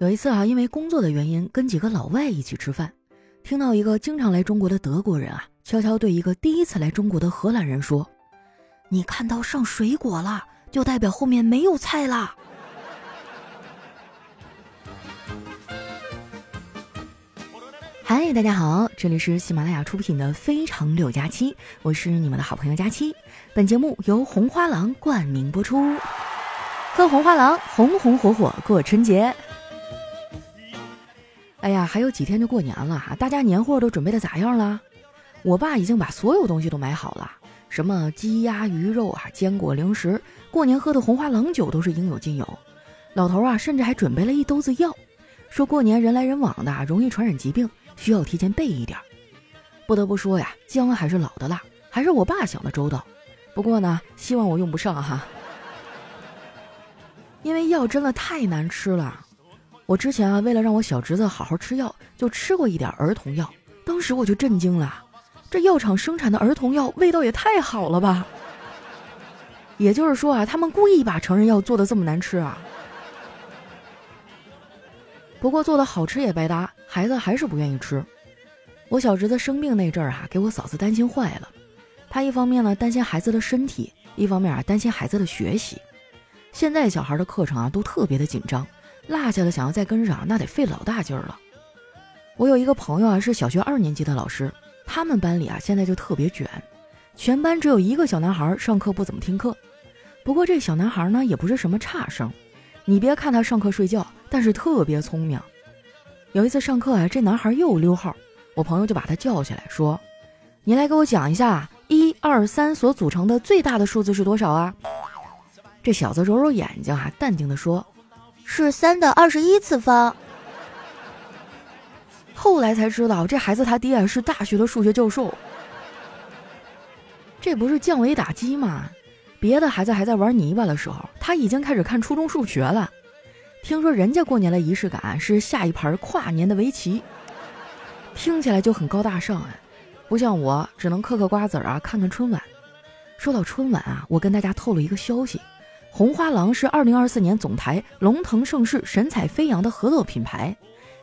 有一次啊，因为工作的原因，跟几个老外一起吃饭，听到一个经常来中国的德国人啊，悄悄对一个第一次来中国的荷兰人说：“你看到上水果了，就代表后面没有菜啦。”嗨，大家好，这里是喜马拉雅出品的《非常六加七》，我是你们的好朋友佳期。本节目由红花郎冠名播出，喝红花郎，红红火火过春节。哎呀，还有几天就过年了哈，大家年货都准备的咋样了？我爸已经把所有东西都买好了，什么鸡鸭鱼肉啊、坚果零食，过年喝的红花郎酒都是应有尽有。老头啊，甚至还准备了一兜子药，说过年人来人往的，容易传染疾病，需要提前备一点。不得不说呀，姜还是老的辣，还是我爸想的周到。不过呢，希望我用不上哈，因为药真的太难吃了。我之前啊，为了让我小侄子好好吃药，就吃过一点儿童药。当时我就震惊了，这药厂生产的儿童药味道也太好了吧！也就是说啊，他们故意把成人药做的这么难吃啊。不过做的好吃也白搭，孩子还是不愿意吃。我小侄子生病那阵儿啊，给我嫂子担心坏了。她一方面呢担心孩子的身体，一方面啊担心孩子的学习。现在小孩的课程啊都特别的紧张。落下了，想要再跟上，那得费老大劲儿了。我有一个朋友啊，是小学二年级的老师，他们班里啊现在就特别卷，全班只有一个小男孩上课不怎么听课。不过这小男孩呢也不是什么差生，你别看他上课睡觉，但是特别聪明。有一次上课啊，这男孩又溜号，我朋友就把他叫起来说：“你来给我讲一下一二三所组成的最大的数字是多少啊？”这小子揉揉眼睛啊，淡定地说。是三的二十一次方。后来才知道，这孩子他爹是大学的数学教授。这不是降维打击吗？别的孩子还在玩泥巴的时候，他已经开始看初中数学了。听说人家过年的仪式感是下一盘跨年的围棋，听起来就很高大上哎，不像我只能嗑嗑瓜子儿啊，看看春晚。说到春晚啊，我跟大家透露一个消息。红花郎是二零二四年总台龙腾盛世、神采飞扬的合作品牌，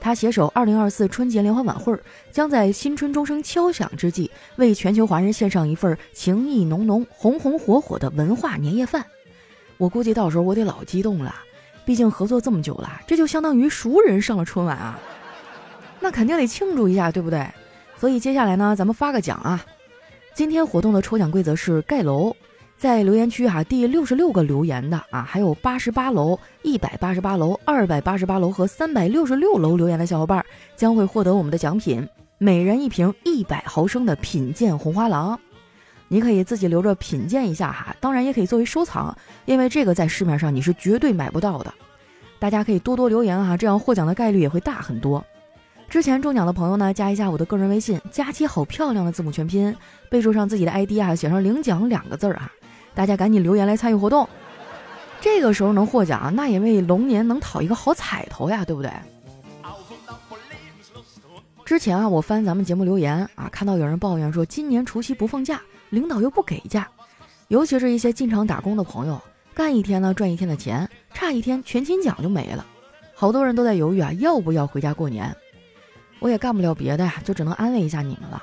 他携手二零二四春节联欢晚会，将在新春钟声敲响之际，为全球华人献上一份情意浓浓、红红火火的文化年夜饭。我估计到时候我得老激动了，毕竟合作这么久了，这就相当于熟人上了春晚啊，那肯定得庆祝一下，对不对？所以接下来呢，咱们发个奖啊！今天活动的抽奖规则是盖楼。在留言区哈，第六十六个留言的啊，还有八十八楼、一百八十八楼、二百八十八楼和三百六十六楼留言的小伙伴，将会获得我们的奖品，每人一瓶一百毫升的品鉴红花郎。你可以自己留着品鉴一下哈，当然也可以作为收藏，因为这个在市面上你是绝对买不到的。大家可以多多留言哈，这样获奖的概率也会大很多。之前中奖的朋友呢，加一下我的个人微信，加起好漂亮的字母全拼，备注上自己的 ID 啊，写上领奖两个字儿啊。大家赶紧留言来参与活动，这个时候能获奖，那也为龙年能讨一个好彩头呀，对不对？之前啊，我翻咱们节目留言啊，看到有人抱怨说今年除夕不放假，领导又不给假，尤其是一些进厂打工的朋友，干一天呢赚一天的钱，差一天全勤奖就没了，好多人都在犹豫啊，要不要回家过年？我也干不了别的呀，就只能安慰一下你们了。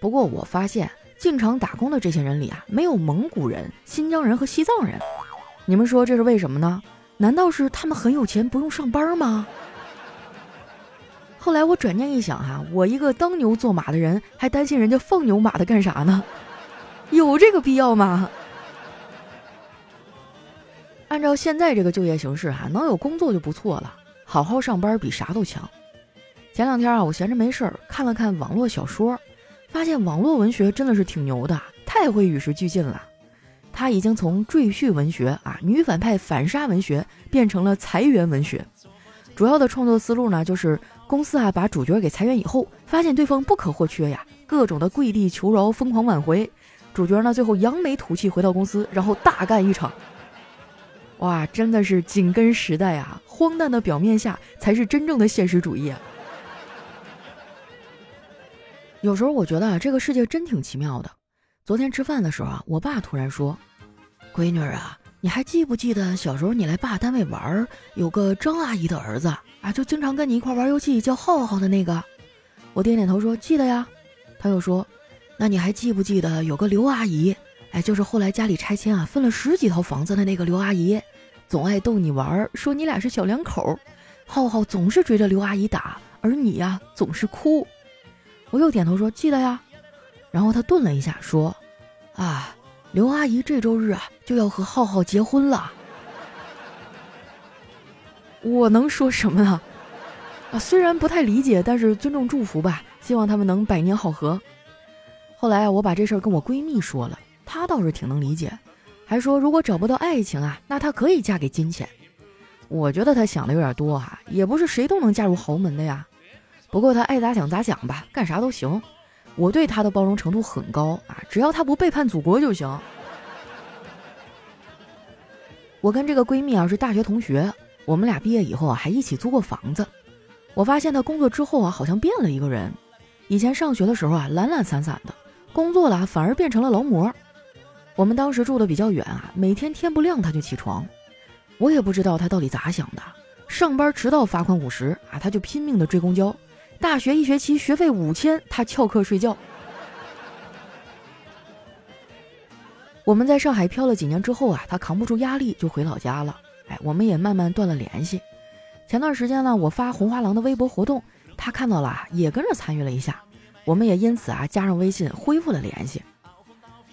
不过我发现。进厂打工的这些人里啊，没有蒙古人、新疆人和西藏人，你们说这是为什么呢？难道是他们很有钱，不用上班吗？后来我转念一想哈，我一个当牛做马的人，还担心人家放牛马的干啥呢？有这个必要吗？按照现在这个就业形势哈，能有工作就不错了，好好上班比啥都强。前两天啊，我闲着没事儿，看了看网络小说。发现网络文学真的是挺牛的，太会与时俱进了。他已经从赘婿文学啊、女反派反杀文学变成了裁员文学。主要的创作思路呢，就是公司啊把主角给裁员以后，发现对方不可或缺呀，各种的跪地求饶、疯狂挽回。主角呢最后扬眉吐气回到公司，然后大干一场。哇，真的是紧跟时代啊！荒诞的表面下才是真正的现实主义啊！有时候我觉得啊，这个世界真挺奇妙的。昨天吃饭的时候啊，我爸突然说：“闺女啊，你还记不记得小时候你来爸单位玩，有个张阿姨的儿子啊，就经常跟你一块玩游戏，叫浩浩的那个？我点点头说记得呀。他又说，那你还记不记得有个刘阿姨？哎，就是后来家里拆迁啊，分了十几套房子的那个刘阿姨，总爱逗你玩，说你俩是小两口。浩浩总是追着刘阿姨打，而你呀总是哭。我又点头说记得呀。然后他顿了一下说，啊。刘阿姨这周日啊就要和浩浩结婚了，我能说什么呢？啊，虽然不太理解，但是尊重祝福吧，希望他们能百年好合。后来啊，我把这事儿跟我闺蜜说了，她倒是挺能理解，还说如果找不到爱情啊，那她可以嫁给金钱。我觉得她想的有点多哈，也不是谁都能嫁入豪门的呀。不过她爱咋想咋想吧，干啥都行。我对他的包容程度很高啊，只要他不背叛祖国就行。我跟这个闺蜜啊是大学同学，我们俩毕业以后啊还一起租过房子。我发现她工作之后啊好像变了一个人，以前上学的时候啊懒懒散散的，工作了反而变成了劳模。我们当时住的比较远啊，每天天不亮她就起床，我也不知道她到底咋想的。上班迟到罚款五十啊，她就拼命的追公交。大学一学期学费五千，他翘课睡觉。我们在上海漂了几年之后啊，他扛不住压力就回老家了。哎，我们也慢慢断了联系。前段时间呢，我发红花郎的微博活动，他看到了，也跟着参与了一下。我们也因此啊加上微信，恢复了联系。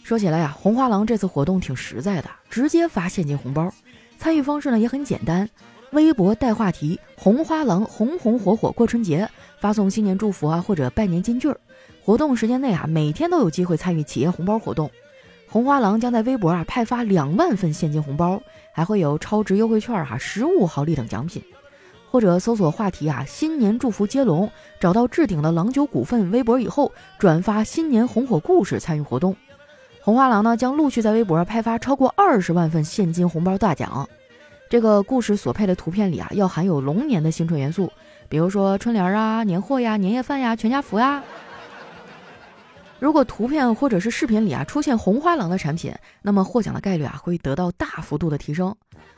说起来呀，红花郎这次活动挺实在的，直接发现金红包。参与方式呢也很简单，微博带话题“红花郎红红火火过春节”。发送新年祝福啊，或者拜年金句儿。活动时间内啊，每天都有机会参与企业红包活动。红花郎将在微博啊派发两万份现金红包，还会有超值优惠券哈十五毫粒等奖品。或者搜索话题啊“新年祝福接龙”，找到置顶的郎酒股份微博以后，转发新年红火故事参与活动。红花郎呢将陆续在微博派发超过二十万份现金红包大奖。这个故事所配的图片里啊，要含有龙年的新春元素。比如说春联啊、年货呀、年夜饭呀、全家福呀。如果图片或者是视频里啊出现红花郎的产品，那么获奖的概率啊会得到大幅度的提升。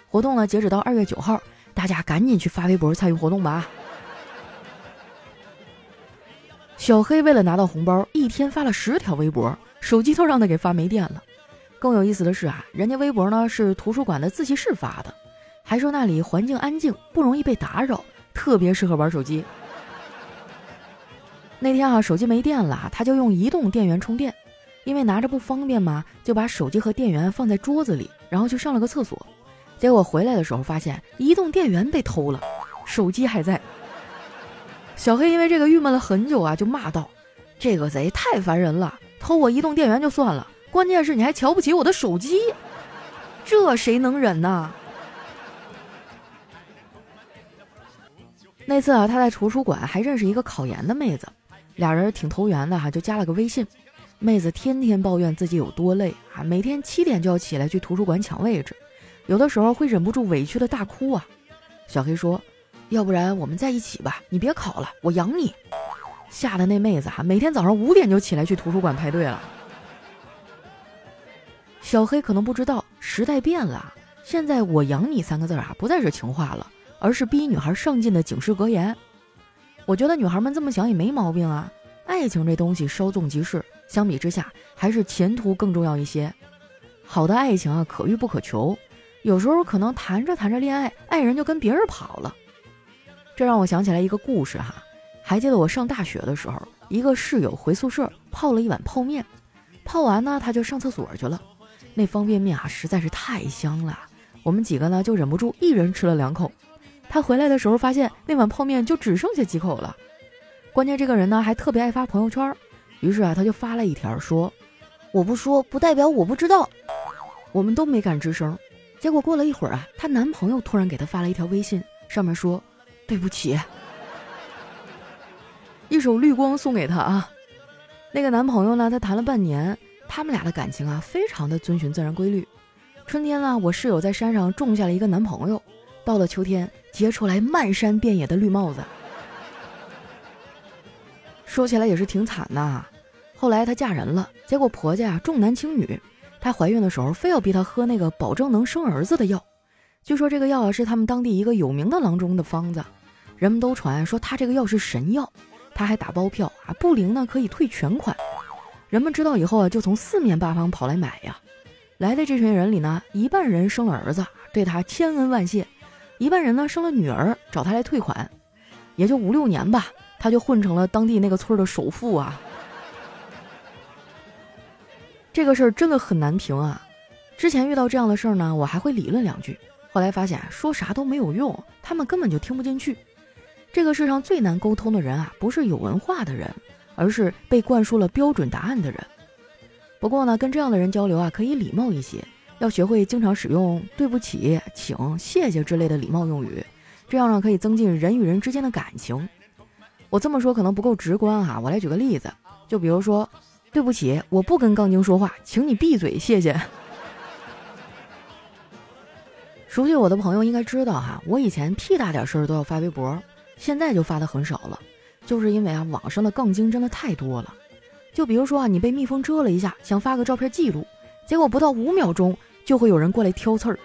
活动呢截止到二月九号，大家赶紧去发微博参与活动吧。小黑为了拿到红包，一天发了十条微博，手机都让他给发没电了。更有意思的是啊，人家微博呢是图书馆的自习室发的，还说那里环境安静，不容易被打扰。特别适合玩手机。那天啊，手机没电了，他就用移动电源充电，因为拿着不方便嘛，就把手机和电源放在桌子里，然后去上了个厕所。结果回来的时候发现移动电源被偷了，手机还在。小黑因为这个郁闷了很久啊，就骂道：“这个贼太烦人了，偷我移动电源就算了，关键是你还瞧不起我的手机，这谁能忍呢？”那次啊，他在图书馆还认识一个考研的妹子，俩人挺投缘的哈，就加了个微信。妹子天天抱怨自己有多累啊，每天七点就要起来去图书馆抢位置，有的时候会忍不住委屈的大哭啊。小黑说：“要不然我们在一起吧，你别考了，我养你。”吓得那妹子哈，每天早上五点就起来去图书馆排队了。小黑可能不知道，时代变了，现在“我养你”三个字啊，不再是情话了。而是逼女孩上进的警示格言，我觉得女孩们这么想也没毛病啊。爱情这东西稍纵即逝，相比之下还是前途更重要一些。好的爱情啊，可遇不可求，有时候可能谈着谈着恋爱，爱人就跟别人跑了。这让我想起来一个故事哈，还记得我上大学的时候，一个室友回宿舍泡了一碗泡面，泡完呢他就上厕所去了，那方便面啊实在是太香了，我们几个呢就忍不住一人吃了两口。他回来的时候发现那碗泡面就只剩下几口了，关键这个人呢还特别爱发朋友圈，于是啊他就发了一条说：“我不说不代表我不知道。”我们都没敢吱声。结果过了一会儿啊，她男朋友突然给她发了一条微信，上面说：“对不起。”一首绿光送给她啊。那个男朋友呢，他谈了半年，他们俩的感情啊非常的遵循自然规律。春天呢，我室友在山上种下了一个男朋友，到了秋天。结出来漫山遍野的绿帽子，说起来也是挺惨的。后来她嫁人了，结果婆家重男轻女，她怀孕的时候非要逼她喝那个保证能生儿子的药。据说这个药啊是他们当地一个有名的郎中的方子，人们都传说他这个药是神药，他还打包票啊，不灵呢可以退全款。人们知道以后啊，就从四面八方跑来买呀。来的这群人里呢，一半人生了儿子，对他千恩万谢；一半人呢生了女儿，找他来退款。也就五六年吧，他就混成了当地那个村的首富啊。这个事儿真的很难评啊！之前遇到这样的事儿呢，我还会理论两句，后来发现说啥都没有用，他们根本就听不进去。这个世上最难沟通的人啊，不是有文化的人。而是被灌输了标准答案的人。不过呢，跟这样的人交流啊，可以礼貌一些，要学会经常使用“对不起”“请”“谢谢”之类的礼貌用语，这样呢可以增进人与人之间的感情。我这么说可能不够直观哈，我来举个例子，就比如说“对不起，我不跟杠精说话，请你闭嘴，谢谢。”熟悉我的朋友应该知道哈，我以前屁大点事儿都要发微博，现在就发的很少了。就是因为啊，网上的杠精真的太多了。就比如说啊，你被蜜蜂蛰了一下，想发个照片记录，结果不到五秒钟就会有人过来挑刺儿。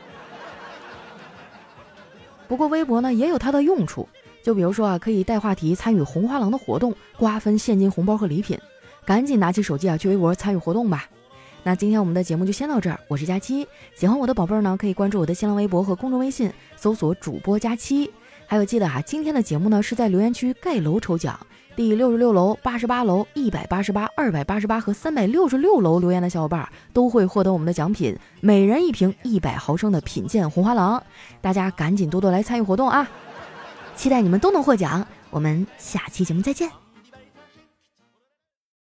不过微博呢也有它的用处，就比如说啊，可以带话题参与红花郎的活动，瓜分现金红包和礼品。赶紧拿起手机啊，去微博参与活动吧。那今天我们的节目就先到这儿，我是佳期。喜欢我的宝贝儿呢，可以关注我的新浪微博和公众微信，搜索主播佳期。还有记得哈，今天的节目呢是在留言区盖楼抽奖，第六十六楼、八十八楼、一百八十八、二百八十八和三百六十六楼留言的小伙伴都会获得我们的奖品，每人一瓶一百毫升的品鉴红花郎。大家赶紧多多来参与活动啊！期待你们都能获奖，我们下期节目再见。